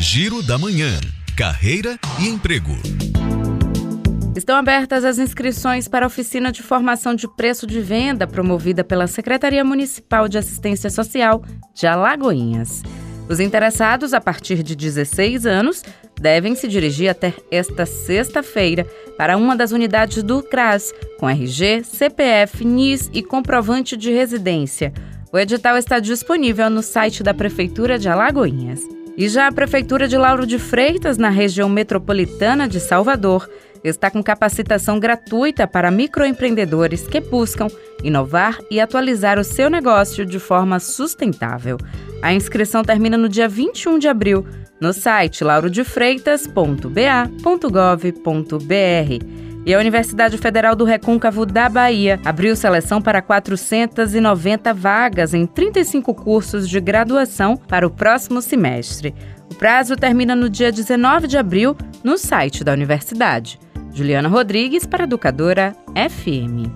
Giro da Manhã. Carreira e emprego. Estão abertas as inscrições para a oficina de formação de preço de venda promovida pela Secretaria Municipal de Assistência Social de Alagoinhas. Os interessados, a partir de 16 anos, devem se dirigir até esta sexta-feira para uma das unidades do CRAS, com RG, CPF, NIS e comprovante de residência. O edital está disponível no site da Prefeitura de Alagoinhas. E já a Prefeitura de Lauro de Freitas, na região metropolitana de Salvador, está com capacitação gratuita para microempreendedores que buscam inovar e atualizar o seu negócio de forma sustentável. A inscrição termina no dia 21 de abril no site laurodefreitas.ba.gov.br. E a Universidade Federal do Recôncavo da Bahia abriu seleção para 490 vagas em 35 cursos de graduação para o próximo semestre. O prazo termina no dia 19 de abril no site da universidade. Juliana Rodrigues para Educadora FM.